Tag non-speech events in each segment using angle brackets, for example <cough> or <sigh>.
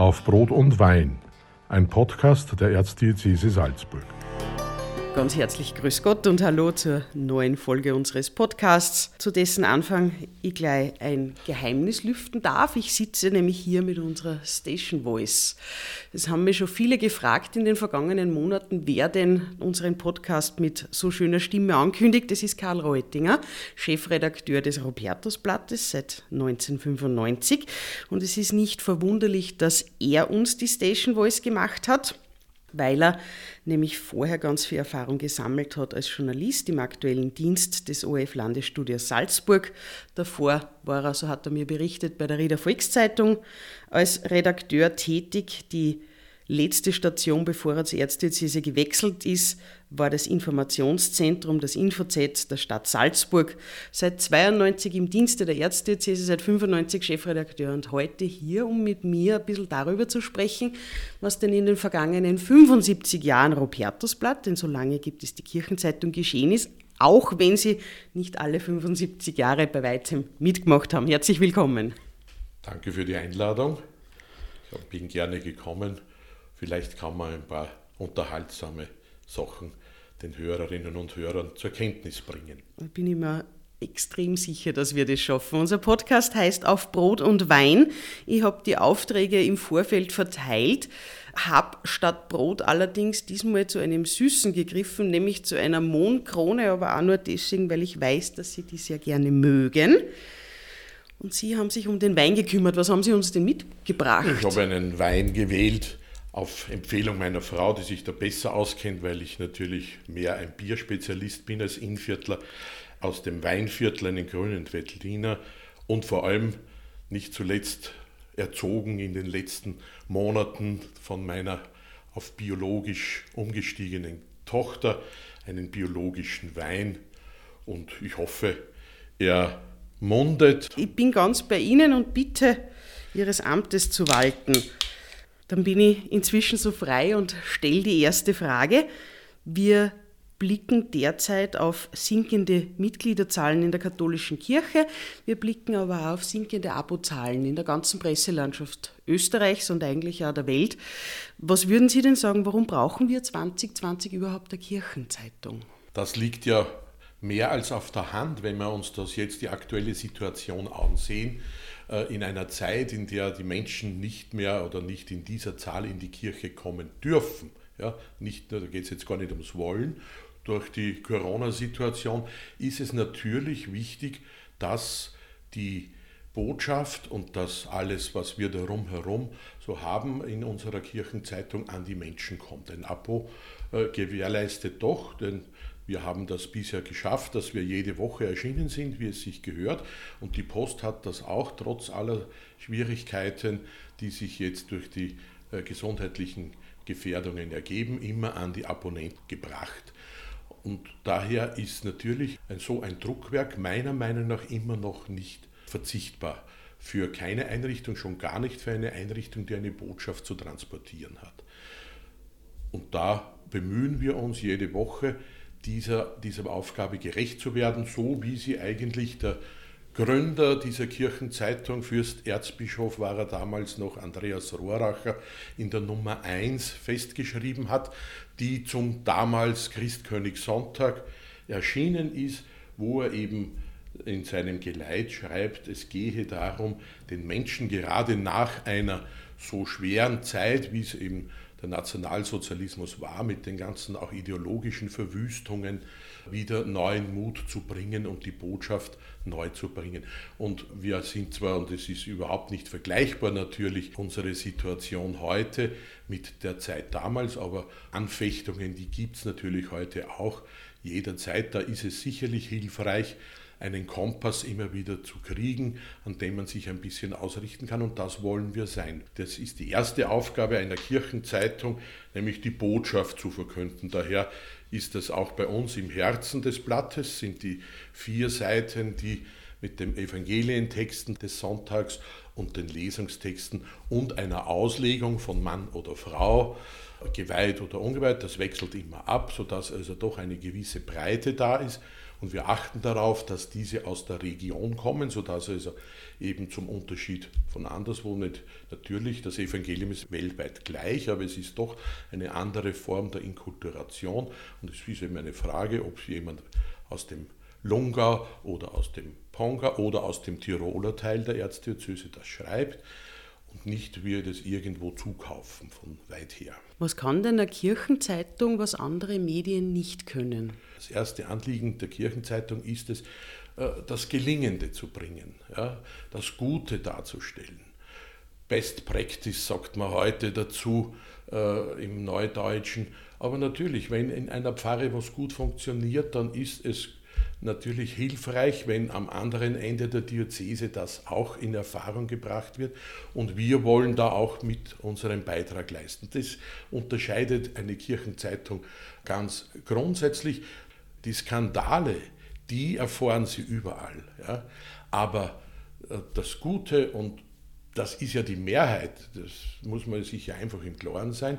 Auf Brot und Wein, ein Podcast der Erzdiözese Salzburg. Ganz herzlich Grüß Gott und Hallo zur neuen Folge unseres Podcasts, zu dessen Anfang ich gleich ein Geheimnis lüften darf. Ich sitze nämlich hier mit unserer Station Voice. Es haben mir schon viele gefragt in den vergangenen Monaten, wer denn unseren Podcast mit so schöner Stimme ankündigt. Das ist Karl Reutinger, Chefredakteur des Robertusblattes seit 1995. Und es ist nicht verwunderlich, dass er uns die Station Voice gemacht hat weil er nämlich vorher ganz viel Erfahrung gesammelt hat als Journalist im aktuellen Dienst des ORF Landesstudios Salzburg. Davor war er, so hat er mir berichtet, bei der Rieder Volkszeitung als Redakteur tätig, die Letzte Station, bevor er zur Erzdiözese gewechselt ist, war das Informationszentrum, das InfoZ der Stadt Salzburg. Seit 92 im Dienste der Erzdiözese, seit 95 Chefredakteur und heute hier, um mit mir ein bisschen darüber zu sprechen, was denn in den vergangenen 75 Jahren Robertusblatt, denn so lange gibt es die Kirchenzeitung, geschehen ist, auch wenn Sie nicht alle 75 Jahre bei weitem mitgemacht haben. Herzlich willkommen. Danke für die Einladung. Ich bin gerne gekommen Vielleicht kann man ein paar unterhaltsame Sachen den Hörerinnen und Hörern zur Kenntnis bringen. Da bin ich mir extrem sicher, dass wir das schaffen. Unser Podcast heißt Auf Brot und Wein. Ich habe die Aufträge im Vorfeld verteilt, habe statt Brot allerdings diesmal zu einem Süßen gegriffen, nämlich zu einer Mohnkrone, aber auch nur deswegen, weil ich weiß, dass Sie die sehr gerne mögen. Und Sie haben sich um den Wein gekümmert. Was haben Sie uns denn mitgebracht? Ich habe einen Wein gewählt, auf Empfehlung meiner Frau, die sich da besser auskennt, weil ich natürlich mehr ein Bierspezialist bin als Innviertler, aus dem Weinviertel einen grünen Veltliner und vor allem nicht zuletzt erzogen in den letzten Monaten von meiner auf biologisch umgestiegenen Tochter einen biologischen Wein und ich hoffe, er mundet. Ich bin ganz bei Ihnen und bitte Ihres Amtes zu walten. Dann bin ich inzwischen so frei und stelle die erste Frage. Wir blicken derzeit auf sinkende Mitgliederzahlen in der katholischen Kirche. Wir blicken aber auch auf sinkende Abozahlen in der ganzen Presselandschaft Österreichs und eigentlich auch der Welt. Was würden Sie denn sagen, warum brauchen wir 2020 überhaupt eine Kirchenzeitung? Das liegt ja mehr als auf der Hand, wenn wir uns das jetzt die aktuelle Situation ansehen. Äh, in einer Zeit, in der die Menschen nicht mehr oder nicht in dieser Zahl in die Kirche kommen dürfen. Ja, nicht, da geht es jetzt gar nicht ums Wollen. Durch die Corona-Situation ist es natürlich wichtig, dass die Botschaft und das alles, was wir darum herum so haben in unserer Kirchenzeitung, an die Menschen kommt. Ein Abo äh, gewährleistet doch, denn wir haben das bisher geschafft, dass wir jede Woche erschienen sind, wie es sich gehört. Und die Post hat das auch trotz aller Schwierigkeiten, die sich jetzt durch die äh, gesundheitlichen Gefährdungen ergeben, immer an die Abonnenten gebracht. Und daher ist natürlich ein, so ein Druckwerk meiner Meinung nach immer noch nicht verzichtbar für keine Einrichtung, schon gar nicht für eine Einrichtung, die eine Botschaft zu transportieren hat. Und da bemühen wir uns jede Woche, dieser, dieser Aufgabe gerecht zu werden, so wie sie eigentlich der Gründer dieser Kirchenzeitung, Fürst Erzbischof war er damals noch, Andreas Rohracher, in der Nummer 1 festgeschrieben hat, die zum damals Christkönigssonntag erschienen ist, wo er eben in seinem Geleit schreibt, es gehe darum, den Menschen gerade nach einer so schweren Zeit, wie es eben der Nationalsozialismus war, mit den ganzen auch ideologischen Verwüstungen wieder neuen Mut zu bringen und die Botschaft neu zu bringen. Und wir sind zwar, und es ist überhaupt nicht vergleichbar natürlich, unsere Situation heute mit der Zeit damals, aber Anfechtungen, die gibt es natürlich heute auch jederzeit. Da ist es sicherlich hilfreich, einen Kompass immer wieder zu kriegen, an dem man sich ein bisschen ausrichten kann. Und das wollen wir sein. Das ist die erste Aufgabe einer Kirchenzeitung, nämlich die Botschaft zu verkünden. Daher ist das auch bei uns im Herzen des Blattes, sind die vier Seiten, die mit den Evangelientexten des Sonntags und den Lesungstexten und einer Auslegung von Mann oder Frau, geweiht oder ungeweiht, das wechselt immer ab, sodass also doch eine gewisse Breite da ist Und wir achten darauf, dass diese aus der Region kommen, sodass also eben zum Unterschied von anderswo nicht, natürlich, das Evangelium ist weltweit gleich, aber es ist doch eine andere Form der Inkulturation. Und es ist eben eine Frage, ob jemand aus dem Lungau oder aus dem Ponga oder aus dem Tiroler Teil der Erzdiözese das schreibt und nicht wir das irgendwo zukaufen von weit her. Was kann denn eine Kirchenzeitung, was andere Medien nicht können? Das erste Anliegen der Kirchenzeitung ist es, äh, das Gelingende zu bringen, ja, das Gute darzustellen. Best Practice sagt man heute dazu äh, im Neudeutschen. Aber natürlich, wenn in einer Pfarre was gut funktioniert, dann ist es natürlich hilfreich, wenn am anderen Ende der Diözese das auch in Erfahrung gebracht wird. Und wir wollen da auch mit unserem Beitrag leisten. Das unterscheidet eine Kirchenzeitung ganz grundsätzlich. Die Skandale, die erfahren Sie überall. Ja? Aber äh, das Gute, und das ist ja die Mehrheit, das muss man sich ja einfach im Klaren sein,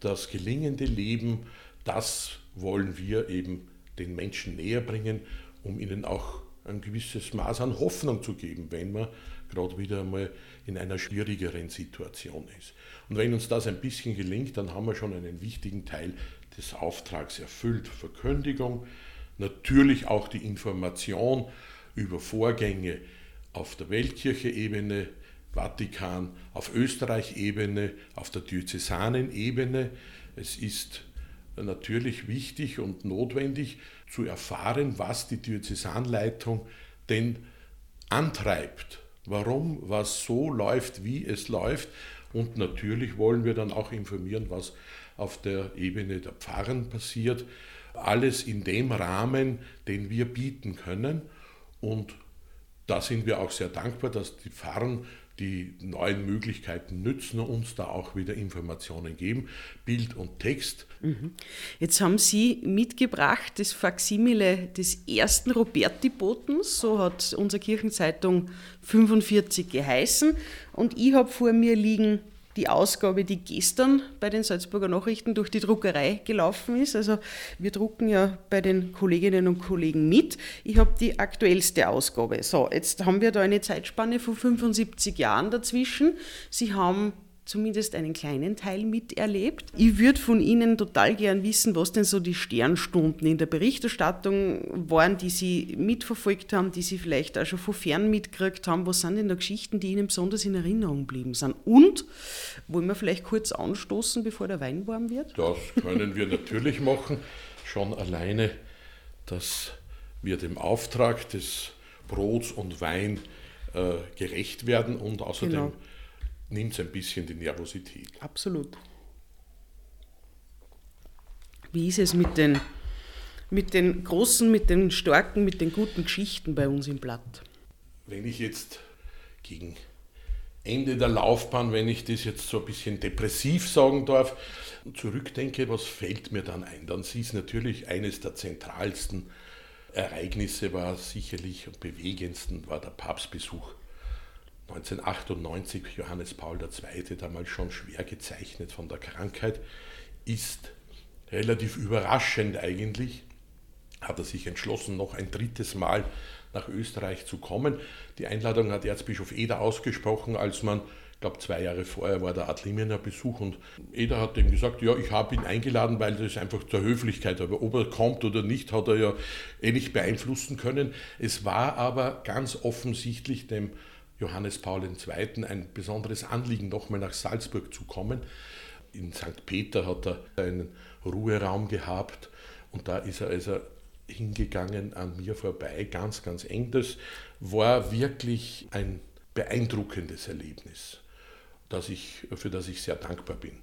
das gelingende Leben, das wollen wir eben den Menschen näher bringen, um ihnen auch ein gewisses Maß an Hoffnung zu geben, wenn man gerade wieder einmal in einer schwierigeren Situation ist. Und wenn uns das ein bisschen gelingt, dann haben wir schon einen wichtigen Teil des Auftrags erfüllt. Verkündigung, natürlich auch die Information über Vorgänge auf der Weltkirche-Ebene, Vatikan, auf Österreich-Ebene, auf der Diözesanen-Ebene. Es ist natürlich wichtig und notwendig zu erfahren, was die Diözesanleitung denn antreibt, warum was so läuft, wie es läuft. Und natürlich wollen wir dann auch informieren, was auf der Ebene der Pfarren passiert. Alles in dem Rahmen, den wir bieten können. Und da sind wir auch sehr dankbar, dass die Pfarren die neuen Möglichkeiten nützen und uns da auch wieder Informationen geben, Bild und Text. Mhm. Jetzt haben Sie mitgebracht das Faksimile des ersten Roberti-Botens, so hat unsere Kirchenzeitung 45 geheißen. Und ich habe vor mir liegen die Ausgabe, die gestern bei den Salzburger Nachrichten durch die Druckerei gelaufen ist. Also wir drucken ja bei den Kolleginnen und Kollegen mit. Ich habe die aktuellste Ausgabe. So, jetzt haben wir da eine Zeitspanne von 75 Jahren dazwischen. Sie haben zumindest einen kleinen Teil miterlebt. Ich würde von Ihnen total gern wissen, was denn so die Sternstunden in der Berichterstattung waren, die Sie mitverfolgt haben, die Sie vielleicht auch schon von fern mitgekriegt haben. Was sind denn da Geschichten, die Ihnen besonders in Erinnerung geblieben sind? Und wollen wir vielleicht kurz anstoßen, bevor der Wein warm wird? Das können wir natürlich machen. Schon alleine, dass wir dem Auftrag des Brots und Wein äh, gerecht werden und außerdem genau nimmt es ein bisschen die Nervosität. Absolut. Wie ist es mit den, mit den großen, mit den starken, mit den guten Geschichten bei uns im Blatt? Wenn ich jetzt gegen Ende der Laufbahn, wenn ich das jetzt so ein bisschen depressiv sagen darf, zurückdenke, was fällt mir dann ein? Dann ist natürlich eines der zentralsten Ereignisse war sicherlich und bewegendsten war der Papstbesuch 1998 Johannes Paul II., damals schon schwer gezeichnet von der Krankheit, ist relativ überraschend eigentlich, hat er sich entschlossen, noch ein drittes Mal nach Österreich zu kommen. Die Einladung hat Erzbischof Eder ausgesprochen, als man, ich glaube zwei Jahre vorher war der Adliminer Besuch und Eder hat ihm gesagt, ja, ich habe ihn eingeladen, weil das einfach zur Höflichkeit, aber ob er kommt oder nicht, hat er ja eh nicht beeinflussen können. Es war aber ganz offensichtlich dem Johannes Paul II. ein besonderes Anliegen, nochmal nach Salzburg zu kommen. In St. Peter hat er einen Ruheraum gehabt und da ist er also hingegangen an mir vorbei, ganz, ganz eng. Das war wirklich ein beeindruckendes Erlebnis, das ich, für das ich sehr dankbar bin.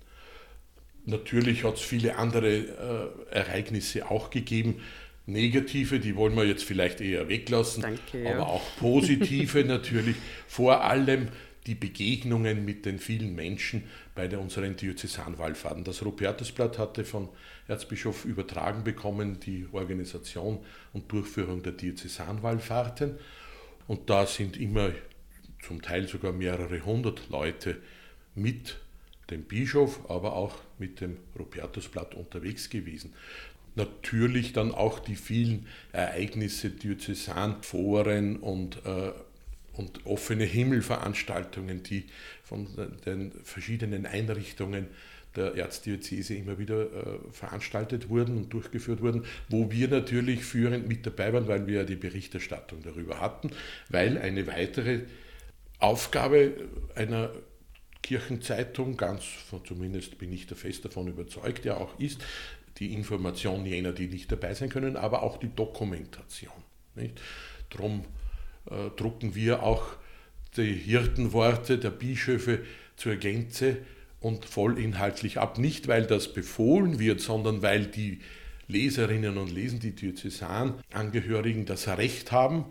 Natürlich hat es viele andere äh, Ereignisse auch gegeben, Negative, die wollen wir jetzt vielleicht eher weglassen, Danke, ja. aber auch positive <laughs> natürlich. Vor allem die Begegnungen mit den vielen Menschen bei der unseren Diözesanwallfahrten. Das Rupertusblatt hatte von Erzbischof übertragen bekommen die Organisation und Durchführung der Diözesanwallfahrten. Und da sind immer zum Teil sogar mehrere hundert Leute mit dem Bischof, aber auch mit dem Rupertusblatt unterwegs gewesen natürlich dann auch die vielen Ereignisse, Diözesan, Foren und, äh, und offene Himmelveranstaltungen, die von den verschiedenen Einrichtungen der Erzdiözese immer wieder äh, veranstaltet wurden und durchgeführt wurden, wo wir natürlich führend mit dabei waren, weil wir ja die Berichterstattung darüber hatten, weil eine weitere Aufgabe einer Kirchenzeitung, ganz zumindest bin ich da fest davon überzeugt, ja auch ist, die Information jener, die nicht dabei sein können, aber auch die Dokumentation. Nicht? Darum äh, drucken wir auch die Hirtenworte der Bischöfe zur Gänze und vollinhaltlich ab. Nicht, weil das befohlen wird, sondern weil die Leserinnen und Leser, die Diözesanangehörigen, das Recht haben,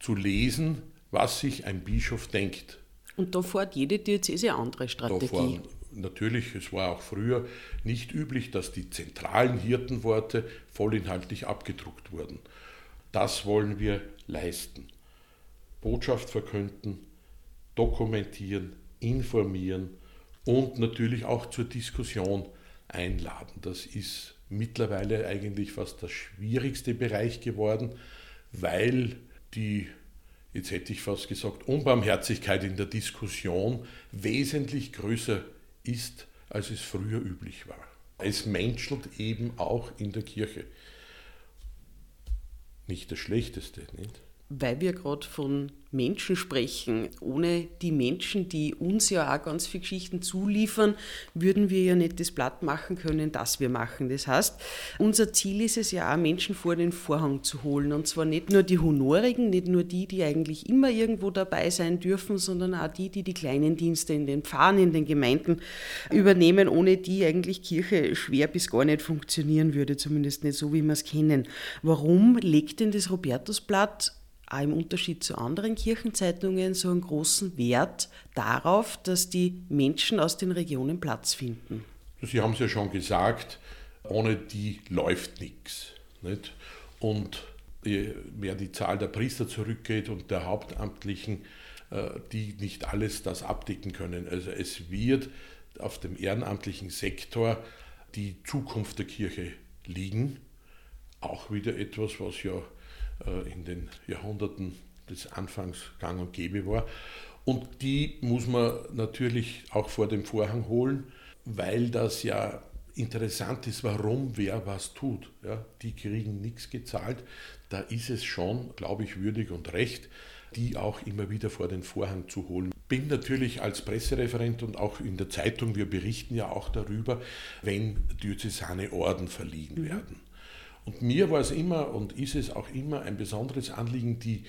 zu lesen, was sich ein Bischof denkt. Und da fährt jede Diözese andere Strategie. Da fahren, natürlich, es war auch früher nicht üblich, dass die zentralen Hirtenworte vollinhaltlich abgedruckt wurden. Das wollen wir leisten. Botschaft verkünden, dokumentieren, informieren und natürlich auch zur Diskussion einladen. Das ist mittlerweile eigentlich fast der schwierigste Bereich geworden, weil die jetzt hätte ich fast gesagt, Unbarmherzigkeit in der Diskussion wesentlich größer ist, als es früher üblich war. Es menschelt eben auch in der Kirche. Nicht das Schlechteste, nicht? Weil wir gerade von Menschen sprechen. Ohne die Menschen, die uns ja auch ganz viele Geschichten zuliefern, würden wir ja nicht das Blatt machen können, das wir machen. Das heißt, unser Ziel ist es ja auch, Menschen vor den Vorhang zu holen. Und zwar nicht nur die Honorigen, nicht nur die, die eigentlich immer irgendwo dabei sein dürfen, sondern auch die, die die kleinen Dienste in den Pfarren, in den Gemeinden übernehmen, ohne die eigentlich Kirche schwer bis gar nicht funktionieren würde, zumindest nicht so, wie wir es kennen. Warum legt denn das Robertusblatt im Unterschied zu anderen Kirchenzeitungen so einen großen Wert darauf, dass die Menschen aus den Regionen Platz finden. Sie haben es ja schon gesagt, ohne die läuft nichts. Und je mehr die Zahl der Priester zurückgeht und der Hauptamtlichen, äh, die nicht alles das abdecken können. Also es wird auf dem ehrenamtlichen Sektor die Zukunft der Kirche liegen. Auch wieder etwas, was ja äh, in den Jahrhunderten des Anfangs gang und gäbe war. Und die muss man natürlich auch vor dem Vorhang holen, weil das ja interessant ist, warum wer was tut. Ja, die kriegen nichts gezahlt. Da ist es schon, glaube ich, würdig und recht, die auch immer wieder vor den Vorhang zu holen. Bin natürlich als Pressereferent und auch in der Zeitung, wir berichten ja auch darüber, wenn diözesane Orden verliehen mhm. werden. Und mir war es immer und ist es auch immer ein besonderes Anliegen, die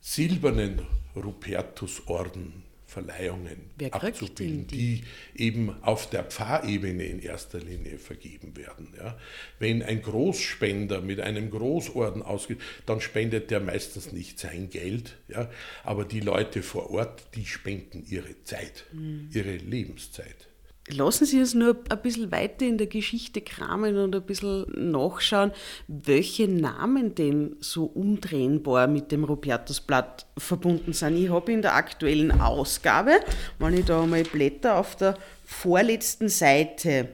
silbernen Rupertus-Orden Verleihungen abzubilden, die? die? eben auf der Pfarrebene in erster Linie vergeben werden. Ja. Wenn ein Großspender mit einem Großorden ausgeht, dann spendet der meistens nicht sein Geld, ja, aber die Leute vor Ort, die spenden ihre Zeit, mhm. ihre Lebenszeit. Lassen Sie uns nur ein bisschen weiter in der Geschichte kramen und ein bisschen nachschauen, welche Namen denn so umdrehenbar mit dem Rupertusblatt verbunden sind. Ich habe in der aktuellen Ausgabe, wenn ich da einmal blätter, auf der vorletzten Seite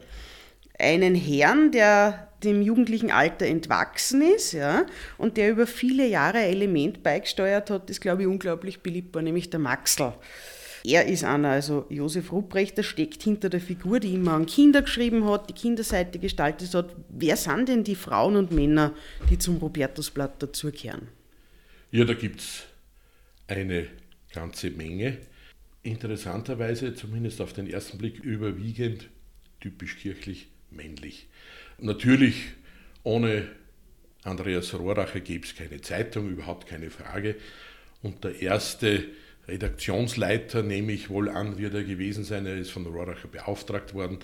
einen Herrn, der dem jugendlichen Alter entwachsen ist ja, und der über viele Jahre Element beigesteuert hat, das glaube ich unglaublich beliebt war, nämlich der Maxl. Er ist einer, also Josef Rupprechter steckt hinter der Figur, die immer an Kinder geschrieben hat, die Kinderseite gestaltet hat. Wer sind denn die Frauen und Männer, die zum Robertusblatt dazugehören? Ja, da gibt es eine ganze Menge. Interessanterweise, zumindest auf den ersten Blick, überwiegend typisch kirchlich männlich. Natürlich ohne Andreas Rohracher gäbe es keine Zeitung, überhaupt keine Frage. Und der erste Redaktionsleiter, nehme ich wohl an, wird er gewesen sein. Er ist von Rohracher beauftragt worden,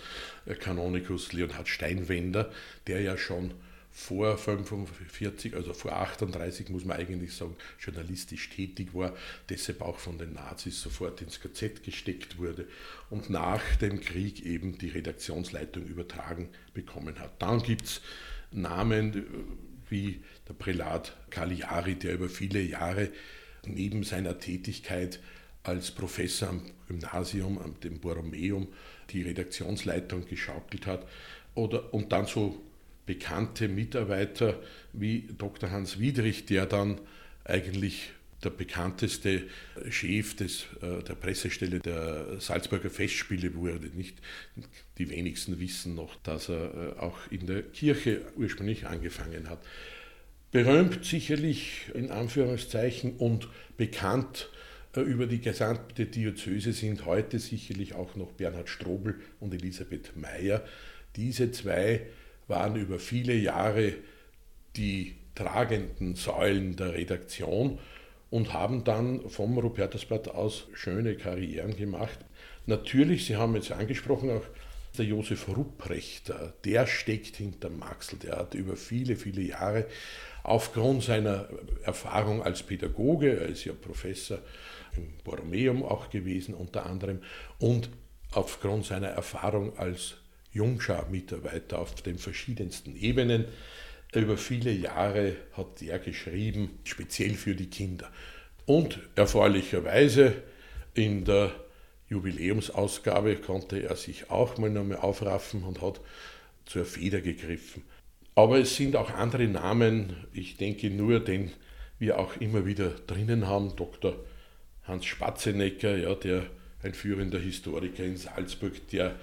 Kanonikus Leonhard Steinwender, der ja schon vor 45, also vor 38 muss man eigentlich sagen, journalistisch tätig war, deshalb auch von den Nazis sofort ins KZ gesteckt wurde und nach dem Krieg eben die Redaktionsleitung übertragen bekommen hat. Dann gibt es Namen äh, wie der Prälat Cagliari, der über viele Jahre neben seiner Tätigkeit als Professor am Gymnasium, am dem Borromeum, die Redaktionsleitung geschaukelt hat. Oder, und dann so bekannte Mitarbeiter wie Dr. Hans Wiedrich, der dann eigentlich der bekannteste Chef des, äh, der Pressestelle der Salzburger Festspiele wurde. Nicht die wenigsten wissen noch, dass er äh, auch in der Kirche ursprünglich angefangen hat. Berühmt sicherlich in Anführungszeichen und bekannt äh, über die gesamte Diözese sind heute sicherlich auch noch Bernhard Strobel und Elisabeth Meyer. Diese zwei waren über viele Jahre die tragenden Säulen der Redaktion und haben dann vom Rupertusblatt aus schöne Karrieren gemacht. Natürlich, Sie haben jetzt angesprochen, auch der Josef Rupprechter, der steckt hinter Maxl, der hat über viele, viele Jahre aufgrund seiner Erfahrung als Pädagoge, er ist ja Professor im Borromeum auch gewesen unter anderem, und aufgrund seiner Erfahrung als Jungschar-Mitarbeiter auf den verschiedensten Ebenen, über viele Jahre hat er geschrieben, speziell für die Kinder. Und erfreulicherweise in der Jubiläumsausgabe konnte er sich auch mal nochmal aufraffen und hat zur Feder gegriffen. Aber es sind auch andere Namen, ich denke nur, den wir auch immer wieder drinnen haben, Dr. Hans Spatzenecker, ja, der ein führender Historiker in Salzburg, der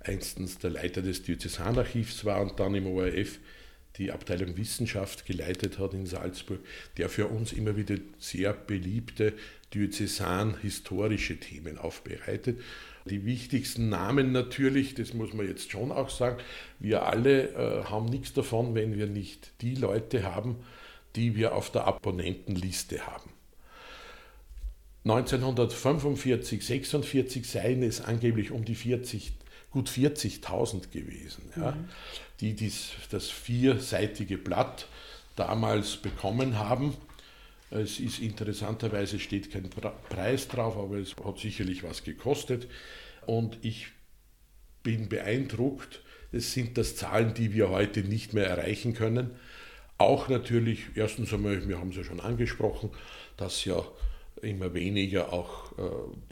einstens der Leiter des Diözesanarchivs war und dann im ORF die Abteilung Wissenschaft geleitet hat in Salzburg, der für uns immer wieder sehr beliebte diözesan-historische Themen aufbereitet. Die wichtigsten Namen natürlich, das muss man jetzt schon auch sagen, wir alle äh, haben nichts davon, wenn wir nicht die Leute haben, die wir auf der Abonnentenliste haben. 1945, 46 seien es angeblich um die 40 gut 40.000 gewesen, ja, mhm. die dies, das vierseitige Blatt damals bekommen haben. Es ist interessanterweise steht kein Preis drauf, aber es hat sicherlich was gekostet. Und ich bin beeindruckt. Es sind das Zahlen, die wir heute nicht mehr erreichen können. Auch natürlich, erstens einmal, wir haben es ja schon angesprochen, dass ja immer weniger auch äh,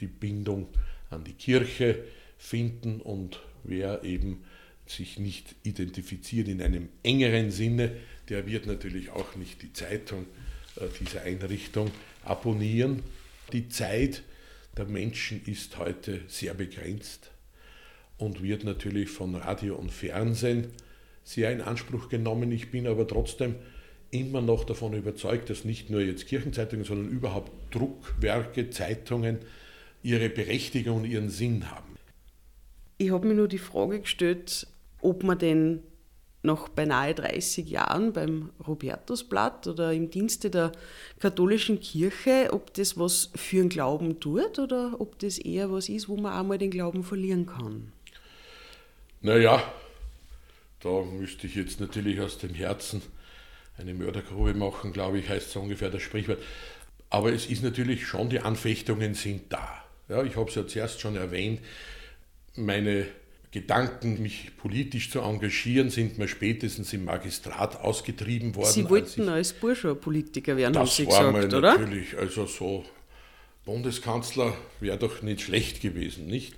die Bindung an die Kirche finden und wer eben sich nicht identifiziert in einem engeren Sinne, der wird natürlich auch nicht die Zeitung äh, dieser Einrichtung abonnieren. Die Zeit der Menschen ist heute sehr begrenzt und wird natürlich von Radio und Fernsehen sehr in Anspruch genommen. Ich bin aber trotzdem immer noch davon überzeugt, dass nicht nur jetzt Kirchenzeitungen, sondern überhaupt Druckwerke, Zeitungen ihre Berechtigung und ihren Sinn haben. Ich habe mir nur die Frage gestellt, ob man denn noch beinahe 30 Jahren beim Robertusblatt oder im Dienste der katholischen Kirche, ob das was für den Glauben tut oder ob das eher was ist, wo man einmal den Glauben verlieren kann. Naja, da müsste ich jetzt natürlich aus dem Herzen eine Mördergrube machen, glaube ich, heißt so ungefähr das Sprichwort. Aber es ist natürlich schon, die Anfechtungen sind da. Ja, ich habe es ja zuerst schon erwähnt, meine Gedanken, mich politisch zu engagieren, sind mir spätestens im Magistrat ausgetrieben worden. Sie wollten als, als Bursche Politiker werden, haben Sie gesagt, oder? natürlich, also so Bundeskanzler wäre doch nicht schlecht gewesen, nicht?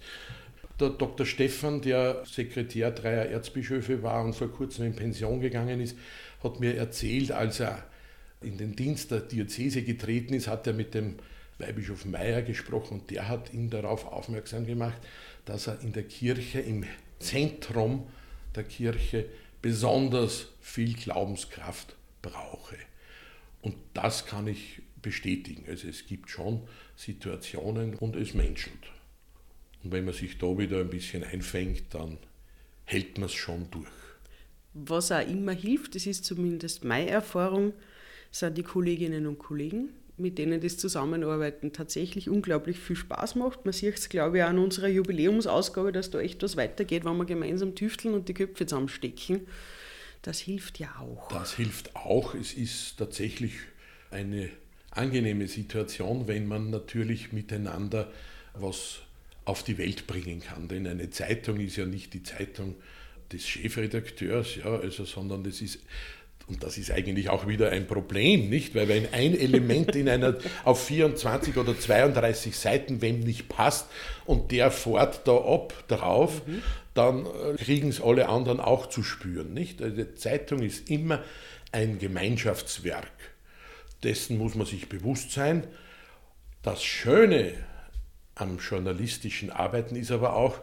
Der Dr. Stephan, der Sekretär dreier Erzbischöfe war und vor kurzem in Pension gegangen ist, hat mir erzählt, als er in den Dienst der Diözese getreten ist, hat er mit dem Weihbischof Meyer gesprochen und der hat ihn darauf aufmerksam gemacht, dass er in der Kirche, im Zentrum der Kirche, besonders viel Glaubenskraft brauche. Und das kann ich bestätigen. Also es gibt schon Situationen und es menschelt. Und wenn man sich da wieder ein bisschen einfängt, dann hält man es schon durch. Was auch immer hilft, das ist zumindest meine Erfahrung, sind die Kolleginnen und Kollegen, mit denen das Zusammenarbeiten tatsächlich unglaublich viel Spaß macht. Man sieht es, glaube ich, auch an unserer Jubiläumsausgabe, dass da echt was weitergeht, wenn wir gemeinsam tüfteln und die Köpfe zusammenstecken. Das hilft ja auch. Das hilft auch. Es ist tatsächlich eine angenehme Situation, wenn man natürlich miteinander was auf die Welt bringen kann. Denn eine Zeitung ist ja nicht die Zeitung des Chefredakteurs, ja, also, sondern das ist Und das ist eigentlich auch wieder ein Problem, nicht? Weil wenn ein Element in einer auf 24 oder 32 Seiten, wem nicht passt, und der fährt da ab drauf, mhm. dann äh, kriegen es alle anderen auch zu spüren, nicht? Also die Zeitung ist immer ein Gemeinschaftswerk. Dessen muss man sich bewusst sein. Das Schöne am journalistischen Arbeiten ist aber auch,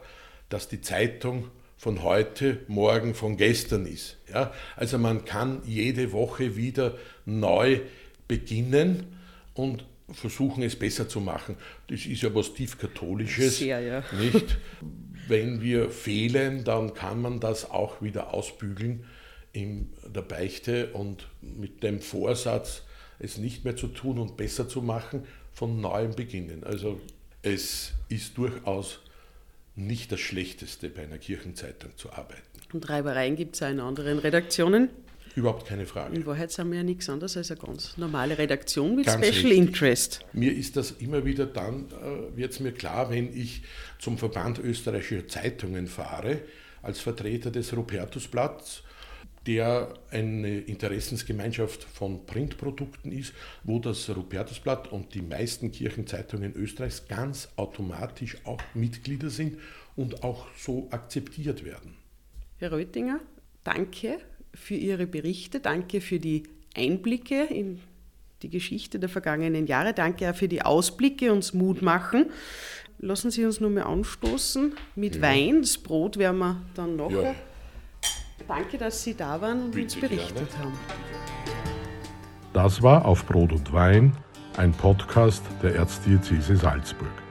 dass die Zeitung von heute, morgen, von gestern ist. Ja? Also man kann jede Woche wieder neu beginnen und versuchen es besser zu machen. Das ist ja was tief katholisches, Sehr, ja. nicht? <laughs> Wenn wir fehlen, dann kann man das auch wieder ausbügeln in der Beichte und mit dem Vorsatz, es nicht mehr zu tun und besser zu machen, von neuem beginnen. Also es ist durchaus nicht das Schlechteste, bei einer Kirchenzeitung zu arbeiten. Und Reibereien gibt es auch in anderen Redaktionen? Überhaupt keine Frage. In Wahrheit sind wir ja nichts anderes als eine ganz normale Redaktion mit Ganz Special richtig. Interest. Mir ist das immer wieder dann, äh, wird es mir klar, wenn ich zum Verband österreichischer Zeitungen fahre, als Vertreter des Rupertusblatts, der eine Interessensgemeinschaft von Printprodukten ist, wo das Rupertusblatt und die meisten Kirchenzeitungen Österreichs ganz automatisch auch Mitglieder sind und auch so akzeptiert werden. Herr Röttinger, danke für Ihre Berichte, danke für die Einblicke in die Geschichte der vergangenen Jahre, danke auch für die Ausblicke, uns Mut machen. Lassen Sie uns nur mal anstoßen mit Ja. Wein. Das Brot werden wir dann nachher. Ja. Danke, dass Sie da waren und uns Bitte berichtet gerne. haben. Das war Auf Brot und Wein, ein Podcast der Erzdiözese Salzburg.